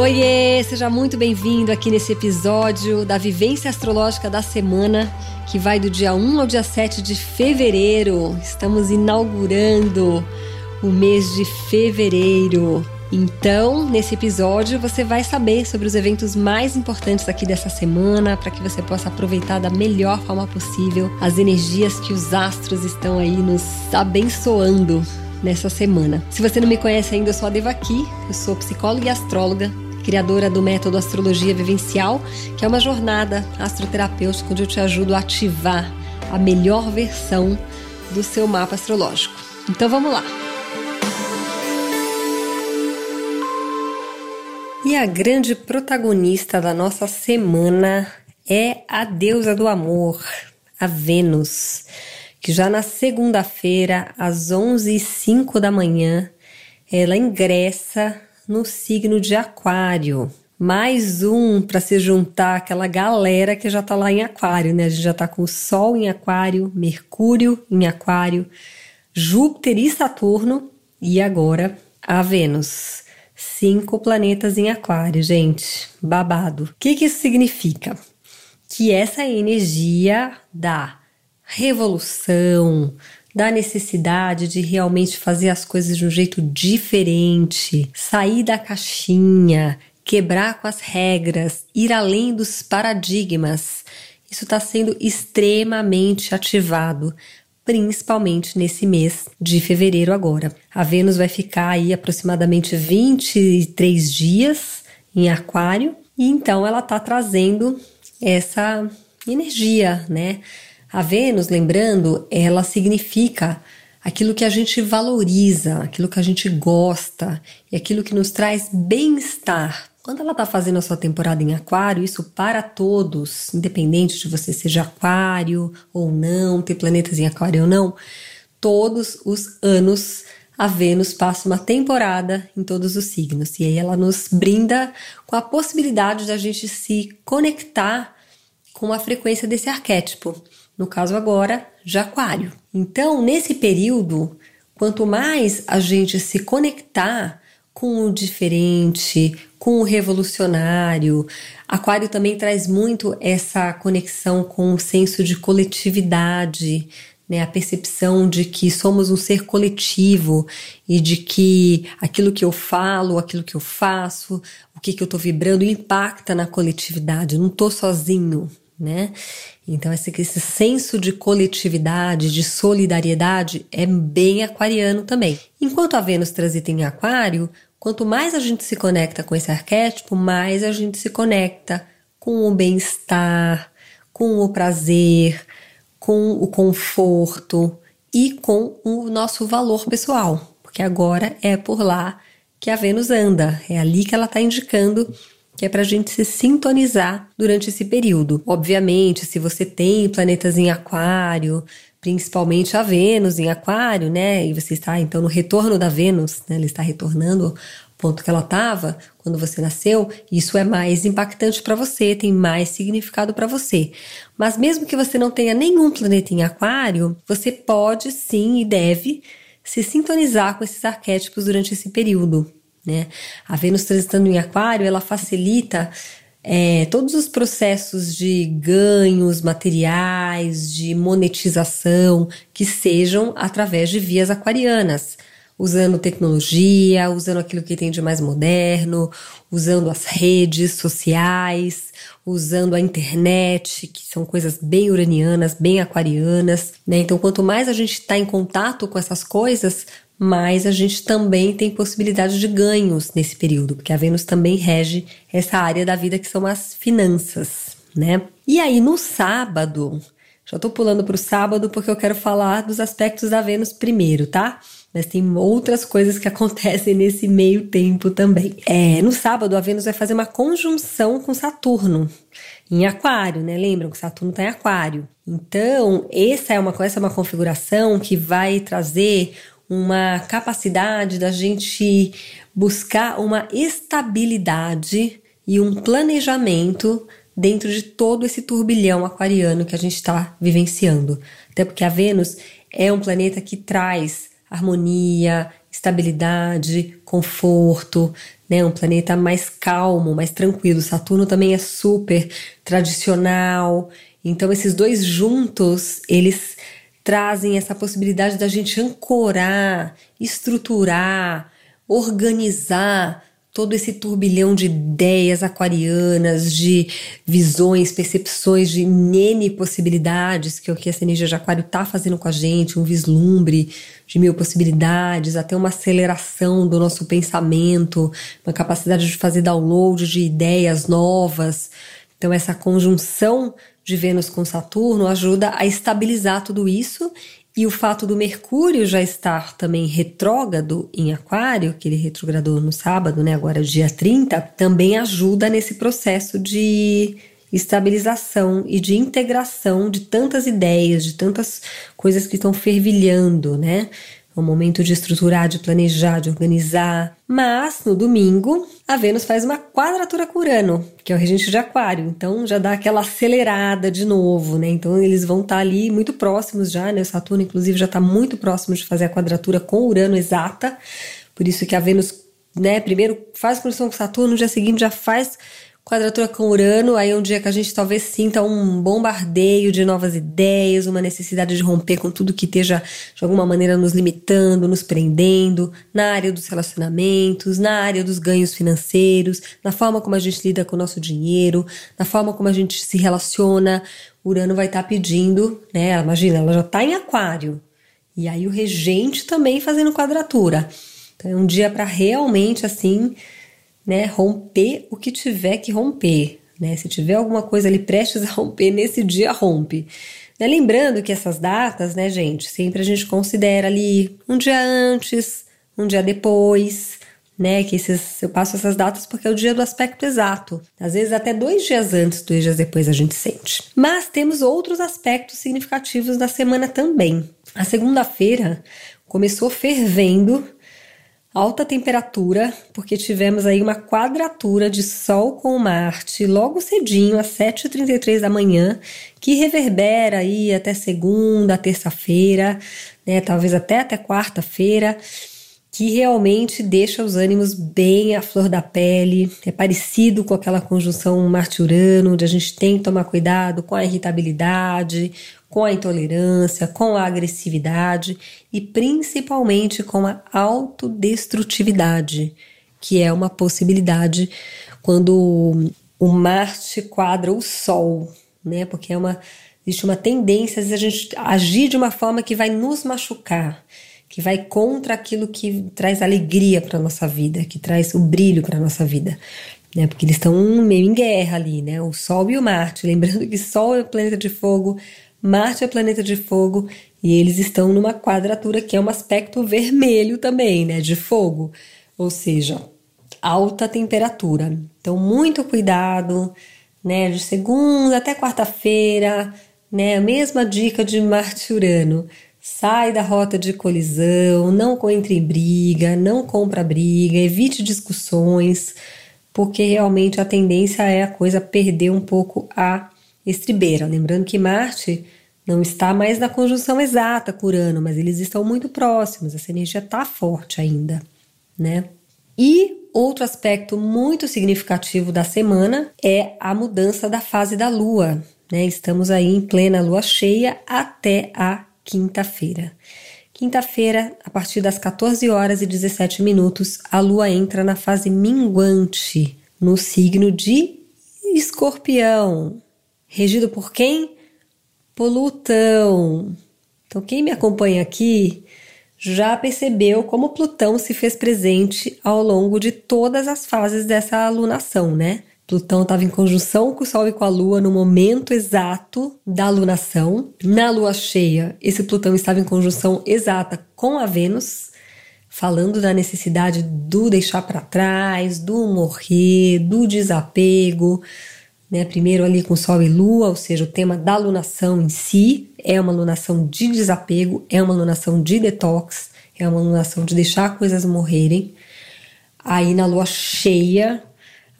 Oiê, seja muito bem-vindo aqui nesse episódio da Vivência Astrológica da Semana, que vai do dia 1 ao dia 7 de fevereiro. Estamos inaugurando o mês de fevereiro. Então, nesse episódio, você vai saber sobre os eventos mais importantes aqui dessa semana, para que você possa aproveitar da melhor forma possível as energias que os astros estão aí nos abençoando nessa semana. Se você não me conhece ainda, eu sou a Devaki, eu sou psicóloga e astróloga criadora do método Astrologia Vivencial, que é uma jornada astroterapêutica onde eu te ajudo a ativar a melhor versão do seu mapa astrológico. Então vamos lá! E a grande protagonista da nossa semana é a deusa do amor, a Vênus, que já na segunda-feira, às 11h05 da manhã, ela ingressa no signo de Aquário. Mais um para se juntar aquela galera que já tá lá em Aquário, né? A gente já tá com o Sol em Aquário, Mercúrio em Aquário, Júpiter e Saturno e agora a Vênus. Cinco planetas em Aquário, gente. Babado. O que, que isso significa? Que essa energia da revolução, da necessidade de realmente fazer as coisas de um jeito diferente, sair da caixinha, quebrar com as regras, ir além dos paradigmas. Isso está sendo extremamente ativado, principalmente nesse mês de fevereiro agora. A Vênus vai ficar aí aproximadamente 23 dias em Aquário e então ela está trazendo essa energia, né? A Vênus, lembrando, ela significa aquilo que a gente valoriza, aquilo que a gente gosta e aquilo que nos traz bem-estar. Quando ela está fazendo a sua temporada em Aquário, isso para todos, independente de você seja Aquário ou não, ter planetas em Aquário ou não, todos os anos a Vênus passa uma temporada em todos os signos. E aí ela nos brinda com a possibilidade de a gente se conectar com a frequência desse arquétipo no caso agora, de Aquário. Então, nesse período, quanto mais a gente se conectar com o diferente, com o revolucionário, Aquário também traz muito essa conexão com o senso de coletividade, né, a percepção de que somos um ser coletivo e de que aquilo que eu falo, aquilo que eu faço, o que, que eu estou vibrando impacta na coletividade, não estou sozinho, né? Então, esse, esse senso de coletividade, de solidariedade é bem aquariano também. Enquanto a Vênus transita em Aquário, quanto mais a gente se conecta com esse arquétipo, mais a gente se conecta com o bem-estar, com o prazer, com o conforto e com o nosso valor pessoal, porque agora é por lá que a Vênus anda, é ali que ela está indicando que é para a gente se sintonizar durante esse período. Obviamente, se você tem planetas em Aquário, principalmente a Vênus em Aquário, né? E você está então no retorno da Vênus, né? Ela está retornando ao ponto que ela estava quando você nasceu, isso é mais impactante para você, tem mais significado para você. Mas mesmo que você não tenha nenhum planeta em Aquário, você pode sim e deve se sintonizar com esses arquétipos durante esse período. Né? A Vênus transitando em Aquário, ela facilita é, todos os processos de ganhos materiais, de monetização, que sejam através de vias aquarianas, usando tecnologia, usando aquilo que tem de mais moderno, usando as redes sociais, usando a internet, que são coisas bem uranianas, bem aquarianas. Né? Então, quanto mais a gente está em contato com essas coisas, mas a gente também tem possibilidade de ganhos nesse período, porque a Vênus também rege essa área da vida que são as finanças, né? E aí no sábado, já tô pulando para o sábado porque eu quero falar dos aspectos da Vênus primeiro, tá? Mas tem outras coisas que acontecem nesse meio tempo também. É, no sábado a Vênus vai fazer uma conjunção com Saturno em Aquário, né? Lembram que Saturno está em Aquário. Então, essa é uma essa é uma configuração que vai trazer uma capacidade da gente buscar uma estabilidade e um planejamento dentro de todo esse turbilhão aquariano que a gente está vivenciando. Até porque a Vênus é um planeta que traz harmonia, estabilidade, conforto, né? Um planeta mais calmo, mais tranquilo. Saturno também é super tradicional. Então esses dois juntos, eles trazem essa possibilidade da gente ancorar, estruturar, organizar todo esse turbilhão de ideias aquarianas, de visões, percepções, de nene possibilidades, que é o que essa energia de aquário está fazendo com a gente, um vislumbre de mil possibilidades, até uma aceleração do nosso pensamento, uma capacidade de fazer download de ideias novas. Então, essa conjunção de Vênus com Saturno ajuda a estabilizar tudo isso e o fato do Mercúrio já estar também retrógrado em Aquário, que ele retrogradou no sábado, né, agora dia 30, também ajuda nesse processo de estabilização e de integração de tantas ideias, de tantas coisas que estão fervilhando, né? É um momento de estruturar, de planejar, de organizar. Mas no domingo, a Vênus faz uma quadratura com Urano, que é o regente de Aquário. Então já dá aquela acelerada de novo, né? Então eles vão estar tá ali muito próximos já, né? O Saturno, inclusive, já está muito próximo de fazer a quadratura com Urano exata. Por isso que a Vênus, né, primeiro faz condição com Saturno, no dia seguinte já faz Quadratura com Urano, aí é um dia que a gente talvez sinta um bombardeio de novas ideias, uma necessidade de romper com tudo que esteja de alguma maneira nos limitando, nos prendendo, na área dos relacionamentos, na área dos ganhos financeiros, na forma como a gente lida com o nosso dinheiro, na forma como a gente se relaciona. Urano vai estar tá pedindo, né? Imagina, ela já está em Aquário. E aí o regente também fazendo quadratura. Então é um dia para realmente assim né, romper o que tiver que romper. Né? Se tiver alguma coisa ali prestes a romper, nesse dia rompe. Né? Lembrando que essas datas, né, gente, sempre a gente considera ali um dia antes, um dia depois, né? Que esses, eu passo essas datas porque é o dia do aspecto exato. Às vezes até dois dias antes, dois dias depois a gente sente. Mas temos outros aspectos significativos da semana também. A segunda-feira começou fervendo alta temperatura, porque tivemos aí uma quadratura de Sol com Marte logo cedinho, às 7h33 da manhã, que reverbera aí até segunda, terça-feira, né, talvez até até quarta-feira, que realmente deixa os ânimos bem à flor da pele. É parecido com aquela conjunção Marte-Urano, onde a gente tem que tomar cuidado com a irritabilidade, com a intolerância, com a agressividade e principalmente com a autodestrutividade, que é uma possibilidade quando o Marte quadra o Sol, né? Porque é uma existe uma tendência a gente agir de uma forma que vai nos machucar, que vai contra aquilo que traz alegria para nossa vida, que traz o brilho para nossa vida. Né, porque eles estão meio em guerra ali, né? O Sol e o Marte. Lembrando que Sol é o planeta de fogo, Marte é planeta de fogo e eles estão numa quadratura que é um aspecto vermelho também, né, de fogo, ou seja, alta temperatura. Então, muito cuidado, né, de segunda até quarta-feira, né, a mesma dica de Marte Urano. Sai da rota de colisão, não entre em briga, não compra briga, evite discussões, porque realmente a tendência é a coisa perder um pouco a estribeira. Lembrando que Marte não está mais na conjunção exata com Urano, mas eles estão muito próximos, essa energia está forte ainda, né? E outro aspecto muito significativo da semana é a mudança da fase da Lua, né? Estamos aí em plena Lua cheia até a quinta-feira. Quinta-feira, a partir das 14 horas e 17 minutos, a Lua entra na fase minguante, no signo de Escorpião. Regido por quem? Plutão. Então, quem me acompanha aqui já percebeu como Plutão se fez presente ao longo de todas as fases dessa alunação, né? Plutão estava em conjunção com o Sol e com a Lua no momento exato da alunação. Na lua cheia, esse Plutão estava em conjunção exata com a Vênus, falando da necessidade do deixar para trás, do morrer, do desapego, né? Primeiro ali com Sol e Lua, ou seja, o tema da lunação em si é uma lunação de desapego, é uma lunação de detox, é uma lunação de deixar coisas morrerem. Aí na Lua cheia,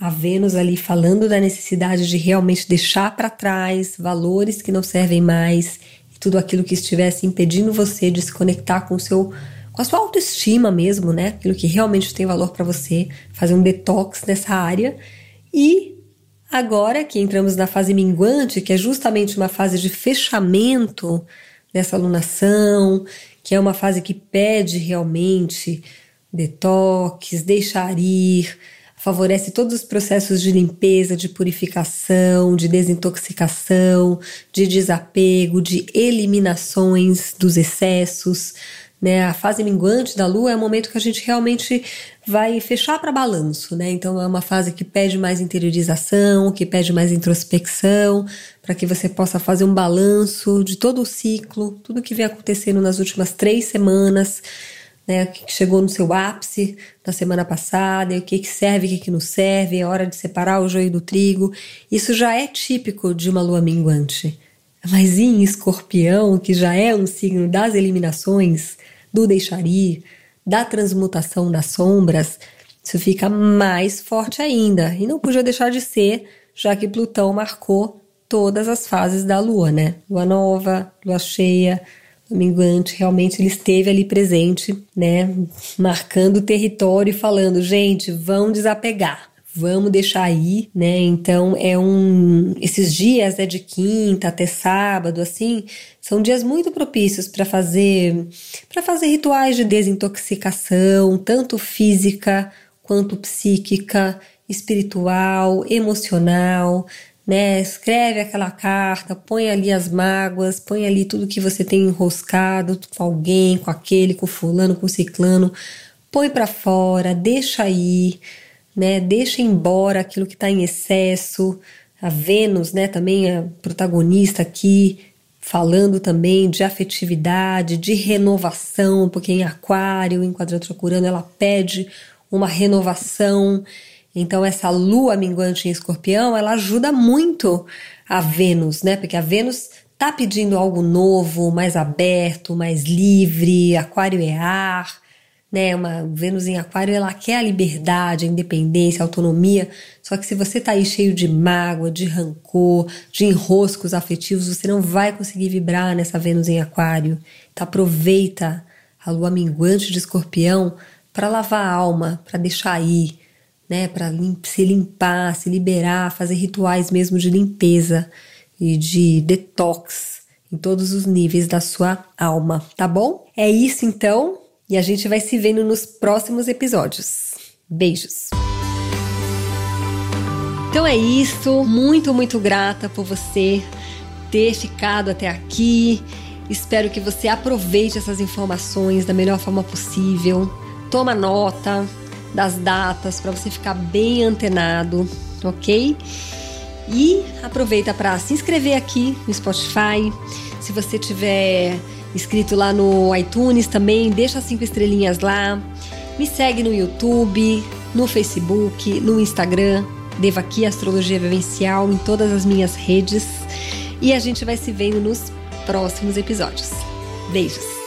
a Vênus ali falando da necessidade de realmente deixar para trás valores que não servem mais tudo aquilo que estivesse impedindo você de se conectar com seu com a sua autoestima mesmo, né? Aquilo que realmente tem valor para você, fazer um detox nessa área. E agora que entramos na fase minguante, que é justamente uma fase de fechamento dessa alunação, que é uma fase que pede realmente detox, deixar ir, favorece todos os processos de limpeza, de purificação, de desintoxicação, de desapego, de eliminações dos excessos. Né? A fase minguante da lua é o momento que a gente realmente vai fechar para balanço, né? Então é uma fase que pede mais interiorização, que pede mais introspecção, para que você possa fazer um balanço de todo o ciclo, tudo que vem acontecendo nas últimas três semanas, né? O que chegou no seu ápice na semana passada, o que, que serve, o que, que não serve, é hora de separar o joio do trigo. Isso já é típico de uma lua minguante. Mas em escorpião, que já é um signo das eliminações, do deixar ir, da transmutação das sombras, isso fica mais forte ainda. E não podia deixar de ser, já que Plutão marcou todas as fases da lua, né? Lua nova, lua cheia, minguante, realmente ele esteve ali presente, né? Marcando o território e falando, gente, vão desapegar vamos deixar aí, né? Então é um esses dias é de quinta até sábado assim, são dias muito propícios para fazer para fazer rituais de desintoxicação, tanto física quanto psíquica, espiritual, emocional, né? Escreve aquela carta, põe ali as mágoas, põe ali tudo que você tem enroscado com alguém, com aquele, com fulano, com ciclano, põe para fora, deixa aí né? Deixa embora aquilo que está em excesso. A Vênus, né, também é protagonista aqui, falando também de afetividade, de renovação, porque em Aquário, em quadratura curando, ela pede uma renovação. Então essa lua minguante em Escorpião, ela ajuda muito a Vênus, né? Porque a Vênus tá pedindo algo novo, mais aberto, mais livre. Aquário é ar né? Uma Vênus em Aquário, ela quer a liberdade, a independência, a autonomia. Só que se você tá aí cheio de mágoa, de rancor, de enroscos afetivos, você não vai conseguir vibrar nessa Vênus em Aquário. Então aproveita a lua minguante de Escorpião para lavar a alma, para deixar ir, né? Para lim se limpar, se liberar, fazer rituais mesmo de limpeza e de detox em todos os níveis da sua alma, tá bom? É isso então. E a gente vai se vendo nos próximos episódios. Beijos! Então é isso. Muito, muito grata por você ter ficado até aqui. Espero que você aproveite essas informações da melhor forma possível. Toma nota das datas para você ficar bem antenado, ok? E aproveita para se inscrever aqui no Spotify. Se você tiver inscrito lá no iTunes também, deixa cinco estrelinhas lá. Me segue no YouTube, no Facebook, no Instagram, Devo aqui Astrologia Vivencial em todas as minhas redes. E a gente vai se vendo nos próximos episódios. Beijos!